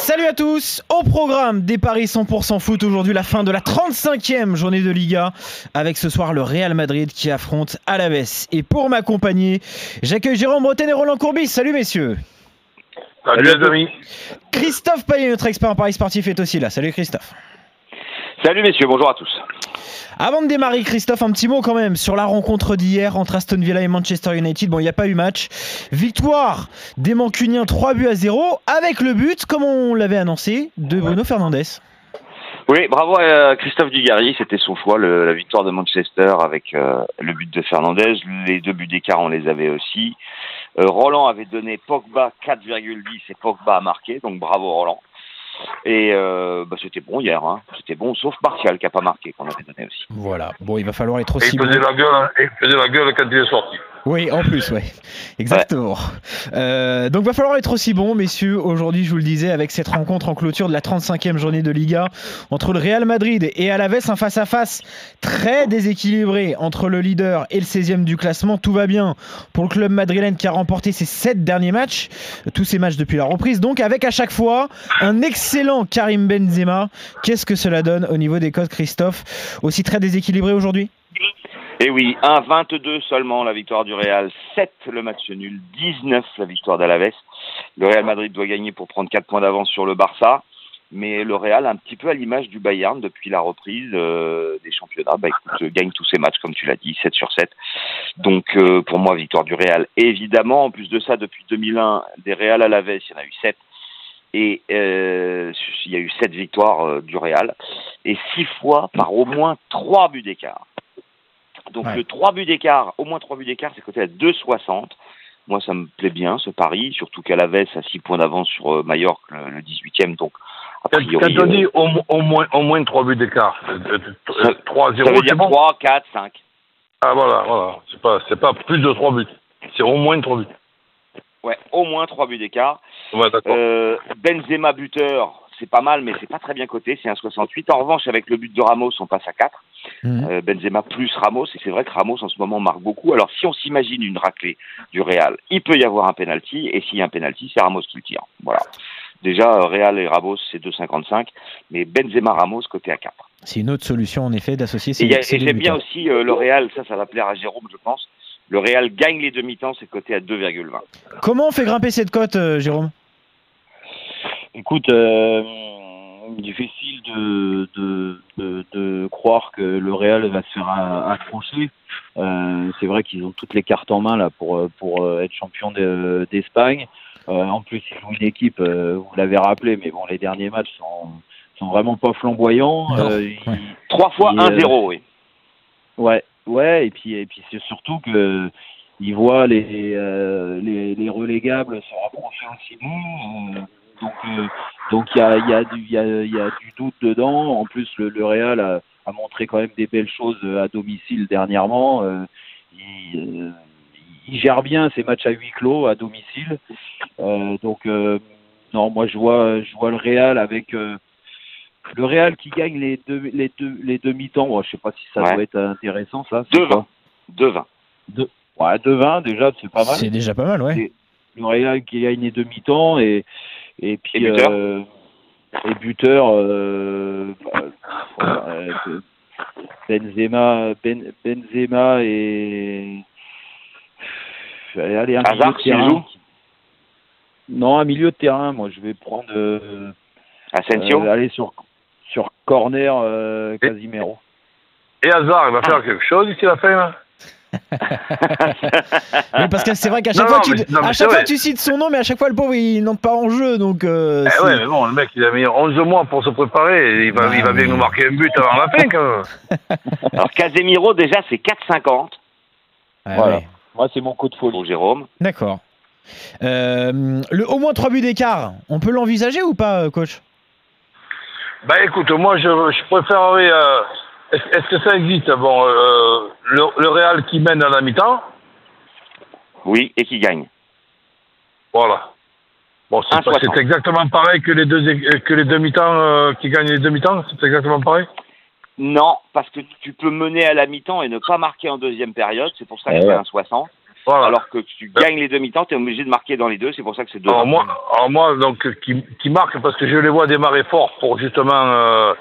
Salut à tous Au programme des Paris 100% foot aujourd'hui la fin de la 35e journée de Liga avec ce soir le Real Madrid qui affronte Alaves. Et pour m'accompagner, j'accueille Jérôme Bretagne et Roland Courbis. Salut messieurs Salut les amis Christophe Payet, notre expert en Paris sportif, est aussi là. Salut Christophe Salut messieurs, bonjour à tous avant de démarrer, Christophe, un petit mot quand même sur la rencontre d'hier entre Aston Villa et Manchester United. Bon, il n'y a pas eu match. Victoire des Mancuniens 3 buts à 0 avec le but, comme on l'avait annoncé, de Bruno Fernandes. Oui, bravo à Christophe Dugarry, c'était son choix, la victoire de Manchester avec euh, le but de Fernandez. Les deux buts d'écart, on les avait aussi. Euh, Roland avait donné Pogba 4,10 et Pogba a marqué, donc bravo Roland. Et euh, bah, c'était bon hier, hein. c'était bon, sauf Martial qui n'a pas marqué, qu'on avait donné aussi. Voilà, bon, il va falloir être aussi. Et il faisait, la gueule, hein. il faisait la gueule quand il est sorti. Oui, en plus, ouais. Exactement. Euh, donc, va falloir être aussi bon, messieurs. Aujourd'hui, je vous le disais, avec cette rencontre en clôture de la 35e journée de Liga entre le Real Madrid et Alaves, un face-à-face très déséquilibré entre le leader et le 16e du classement. Tout va bien pour le club madrilène qui a remporté ses 7 derniers matchs, tous ces matchs depuis la reprise. Donc, avec à chaque fois un excellent Karim Benzema. Qu'est-ce que cela donne au niveau des codes, Christophe? Aussi très déséquilibré aujourd'hui? Et eh oui, 1-22 seulement la victoire du Real, 7 le match nul, 19 la victoire d'Alaves. Le Real Madrid doit gagner pour prendre 4 points d'avance sur le Barça. Mais le Real, un petit peu à l'image du Bayern depuis la reprise euh, des championnats, bah, écoute, gagne tous ses matchs, comme tu l'as dit, 7 sur 7. Donc euh, pour moi, victoire du Real. évidemment, en plus de ça, depuis 2001, des Real à la il y en a eu 7. Et euh, il y a eu 7 victoires du Real. Et 6 fois par au moins 3 buts d'écart. Donc le 3 buts d'écart, au moins 3 buts d'écart, c'est côté à 2,60. Moi, ça me plaît bien ce pari, surtout qu'à la veste, à 6 points d'avance sur euh, Mallorca, le, 18e. Donc, a priori. Quand on dit euh, au, moins, au moins 3 buts d'écart, 3 0 Ça veut dire 3, 4, 5. Ah voilà, voilà. C'est pas, c'est pas plus de 3 buts. C'est au moins 3 buts. Ouais, au moins 3 buts d'écart. Ouais, d'accord. Euh, Benzema buteur, c'est pas mal, mais c'est pas très bien coté, c'est un 68. En revanche, avec le but de Ramos, on passe à 4. Mhm. Euh, Benzema plus Ramos, et c'est vrai que Ramos en ce moment marque beaucoup. Alors si on s'imagine une raclée du Real, il peut y avoir un penalty, et s'il y a un penalty, c'est Ramos qui le tire. Voilà. Déjà, euh, Real et Ramos, c'est 2,55, mais Benzema Ramos côté à 4. C'est une autre solution en effet d'associer ces, Et, j'aime bien aussi euh, le Real, ça, ça va plaire à Jérôme, je pense. Le Real gagne les demi-temps, c'est coté à 2,20. Comment on fait grimper cette cote, Jérôme? Écoute, euh, difficile de, de, de, de, croire que le Real va se faire accrocher. Euh, c'est vrai qu'ils ont toutes les cartes en main là pour, pour euh, être champion d'Espagne. Euh, en plus, ils ont une équipe, euh, vous l'avez rappelé, mais bon, les derniers matchs sont, sont vraiment pas flamboyants. Trois fois 1-0, oui. Ouais, ouais, et puis, et puis c'est surtout que ils voient les, les, les relégables se rapprocher aussi d'eux. Donc euh, donc il y a, y, a du, y, a, y a du doute dedans. En plus, le, le Real a, a, montré quand même des belles choses à domicile dernièrement. Euh, il, euh, il, gère bien ses matchs à huis clos à domicile. Euh, donc non, moi je vois je vois le Real avec le Real qui gagne les deux les deux les demi-temps. Bon, je sais pas si ça doit être intéressant ça. 2-20. 2-20. Ouais, 2-20 déjà, c'est pas mal. C'est déjà pas mal, ouais. Le Real qui gagne les demi-temps et et puis et buteur, euh, et buteur euh, euh, Benzema, ben, Benzema et allez, un milieu de terrain. Non, un milieu de terrain. Moi, je vais prendre. Euh, Asensio. Euh, aller sur sur corner euh, Casimiro. Et, et Hazard, il va faire quelque chose ici la fin. Là mais parce que c'est vrai qu'à chaque, fois, tu, à chaque fois tu cites son nom, mais à chaque fois le pauvre il n'entre pas en jeu. Donc, euh, eh ouais, mais bon, le mec il a mis 11 mois pour se préparer. Il va, il va bien nous marquer un but avant la fin quand même. Alors Casemiro, déjà c'est 4,50. voilà. Moi c'est mon coup de folie. Jérôme. D'accord. Euh, le au moins 3 buts d'écart, on peut l'envisager ou pas, euh, coach? Bah écoute, moi je, je préférerais. Euh, est-ce que ça existe Bon, euh, le, le, Real qui mène à la mi-temps? Oui, et qui gagne. Voilà. Bon, c'est exactement pareil que les deux que les demi-temps euh, qui gagnent les demi-temps. C'est exactement pareil? Non, parce que tu peux mener à la mi-temps et ne pas marquer en deuxième période. C'est pour ça que c'est un 60. Voilà. Alors que tu gagnes les demi-temps, tu es obligé de marquer dans les deux. C'est pour ça que c'est 2 Alors moi, alors moi, donc, qui, qui marque parce que je les vois démarrer fort pour justement euh,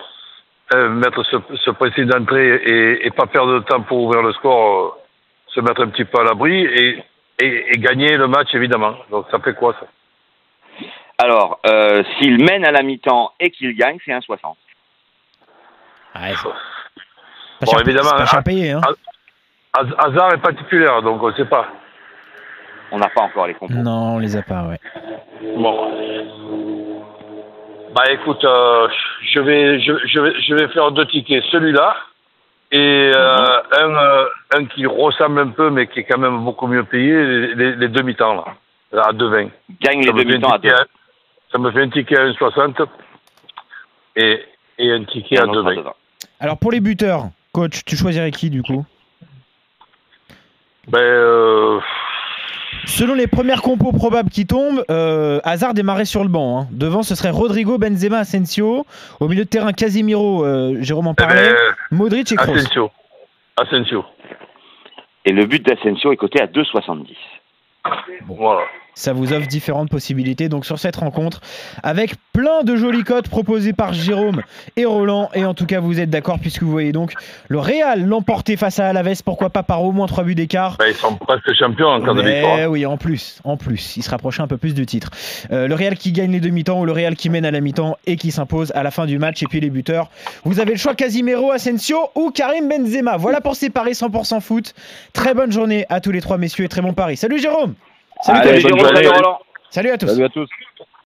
euh, mettre ce, ce principe d'entrée et, et pas perdre de temps pour ouvrir le score, euh, se mettre un petit peu à l'abri et, et, et gagner le match évidemment. Donc ça fait quoi ça? Alors, euh, s'il mène à la mi-temps et qu'il gagne, c'est 1,60. Ouais, pas Bon, cher, évidemment, pas cher ah, payé. Hein. Haz- Hazard est pas titulaire, donc on ne sait pas. On n'a pas encore les compos. Non, on les a pas, ouais. Bon. Bah écoute, euh, je vais je, je vais je vais faire deux tickets, celui-là et euh, un euh, un qui ressemble un peu mais qui est quand même beaucoup mieux payé, les, les, les demi-temps là, à 2,20. Gagne les Ça demi-temps à 2. ticket Ça me fait un ticket à 1,60 et et un ticket Et à un autre à 2,20. 2,20. Alors pour les buteurs, coach, tu choisirais qui du coup? Ben euh, Selon les premières compos probables qui tombent, euh, Hazard démarrait sur le banc. hein. Devant, ce serait Rodrigo, Benzema, Asensio. Au milieu de terrain, Casimiro, euh, Jérôme en eh parlait, ben, Modric et Kroos. Asensio. Asensio. Et le but d'Asensio est coté à 2,70. Voilà. Ça vous offre différentes possibilités donc sur cette rencontre avec plein de jolies cotes proposées par Jérôme et Roland et en tout cas vous êtes d'accord puisque vous voyez donc le Real l'emporter face à Alaves pourquoi pas par au moins 3 buts d'écart Ben, ils sont presque champions en cas de victoire. oui, en plus, en plus, il se rapprochait un peu plus du titre. Euh, le Real qui gagne les demi-temps ou le Real qui mène à la mi-temps et qui s'impose à la fin du match. Et puis les buteurs, vous avez le choix Casimiro, Asensio ou Karim Benzema. Voilà pour ces paris 100% foot. Très bonne journée à tous les trois messieurs et très bon pari. Salut Jérôme Salut, Allez, à tous. Salut à tous.